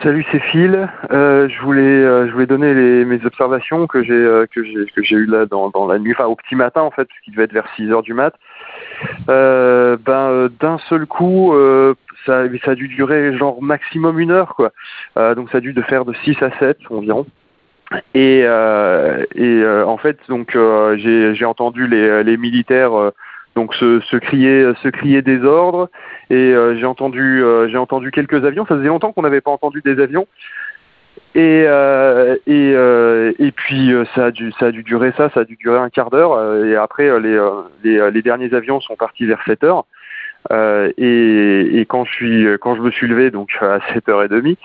Salut, c'est Phil. Euh, je voulais, euh, je voulais donner les, mes observations que j'ai, euh, que j'ai, que j'ai eues là dans, dans la nuit, enfin au petit matin en fait, parce qu'il devait être vers 6 heures du mat. Euh, ben euh, d'un seul coup, euh, ça, ça a dû durer genre maximum une heure quoi. Donc ça a dû de faire de 6 à 7 environ. Et, et en fait donc j'ai, j'ai entendu les, les militaires donc se, se crier, se crier des ordres. Et euh, j'ai entendu, euh, j'ai entendu quelques avions. Ça faisait longtemps qu'on n'avait pas entendu des avions. Et euh, et, euh, et puis euh, ça a dû ça a dû durer ça, ça a dû durer un quart d'heure. euh, et après les, les les derniers avions sont partis vers 7 heures. Euh, et, et quand je suis quand je me suis levé donc à 7h30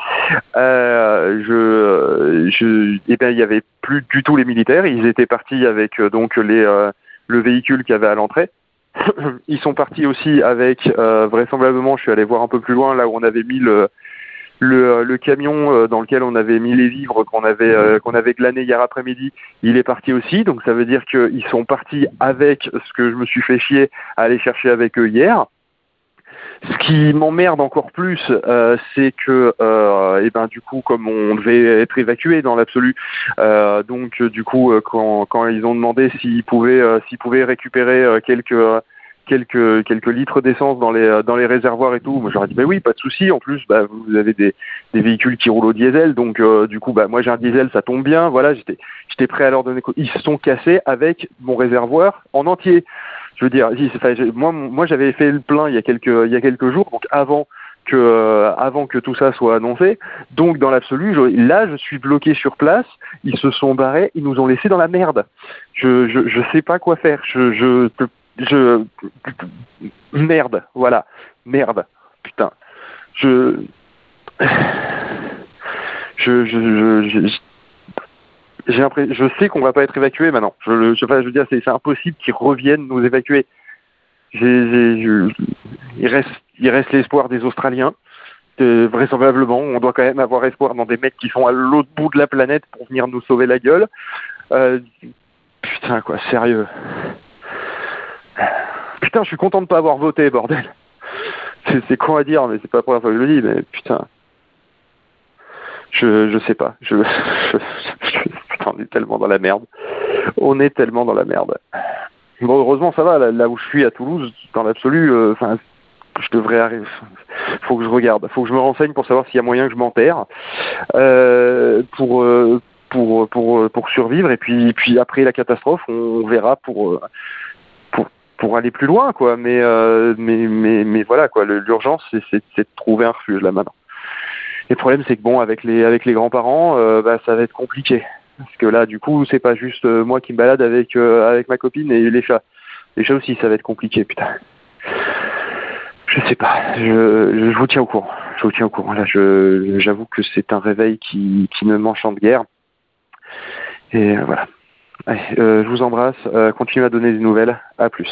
euh, je je eh ben il y avait plus du tout les militaires ils étaient partis avec donc les euh, le véhicule qu'il y avait à l'entrée ils sont partis aussi avec euh, vraisemblablement je suis allé voir un peu plus loin là où on avait mis le le, le camion euh, dans lequel on avait mis les vivres qu'on avait euh, qu'on avait glané hier après-midi, il est parti aussi. Donc ça veut dire qu'ils sont partis avec ce que je me suis fait chier à aller chercher avec eux hier. Ce qui m'emmerde encore plus, euh, c'est que, euh, eh ben, du coup, comme on devait être évacué dans l'absolu, euh, donc euh, du coup, euh, quand, quand ils ont demandé s'ils pouvaient, euh, s'ils pouvaient récupérer quelques quelques quelques litres d'essence dans les dans les réservoirs et tout, moi j'aurais dit bah oui, pas de souci. En plus, bah vous avez des des véhicules qui roulent au diesel, donc euh, du coup, bah moi j'ai un diesel, ça tombe bien. Voilà, j'étais j'étais prêt à leur donner. Ils se sont cassés avec mon réservoir en entier je veux dire, moi, moi j'avais fait le plein il y a quelques, il y a quelques jours, donc avant que, euh, avant que tout ça soit annoncé. Donc dans l'absolu, là, je suis bloqué sur place. Ils se sont barrés, ils nous ont laissé dans la merde. Je, je, je sais pas quoi faire. Je, je, je, merde, voilà, merde, putain. Je, je, je, je, je- j'ai je sais qu'on va pas être évacué maintenant. Je, veux dire, c'est impossible qu'ils reviennent nous évacuer. Il reste, il reste l'espoir des Australiens. Euh, vraisemblablement, on doit quand même avoir espoir dans des mecs qui sont à l'autre bout de la planète pour venir nous sauver la gueule. Euh, putain, quoi, sérieux. Putain, je suis content de pas avoir voté, bordel. C'est, con à dire, mais c'est pas la première fois que je le dis, mais putain. Je, je sais pas. Je- je- on est tellement dans la merde. On est tellement dans la merde. Bon, heureusement, ça va. Là, où je suis à Toulouse, dans l'absolu, euh, enfin, je devrais arriver. Faut que je regarde. Faut que je me renseigne pour savoir s'il y a moyen que je m'enterre euh, pour euh, pour pour pour survivre. Et puis puis après la catastrophe, on verra pour euh, pour pour aller plus loin, quoi. Mais euh, mais mais mais voilà, quoi. L'urgence, c'est de trouver un refuge là maintenant. Le problème, c'est que bon, avec les avec les grands-parents, euh, bah, ça va être compliqué. Parce que là, du coup, c'est pas juste euh, moi qui me balade avec euh, avec ma copine et les chats. Les chats aussi, ça va être compliqué, putain. Je sais pas. Je, je, vous tiens au courant. Je vous tiens au courant. Là, j'avoue que c'est un réveil qui me m'enchante guère. Et euh, voilà. Allez, je vous embrasse. Continuez à donner des nouvelles. À plus.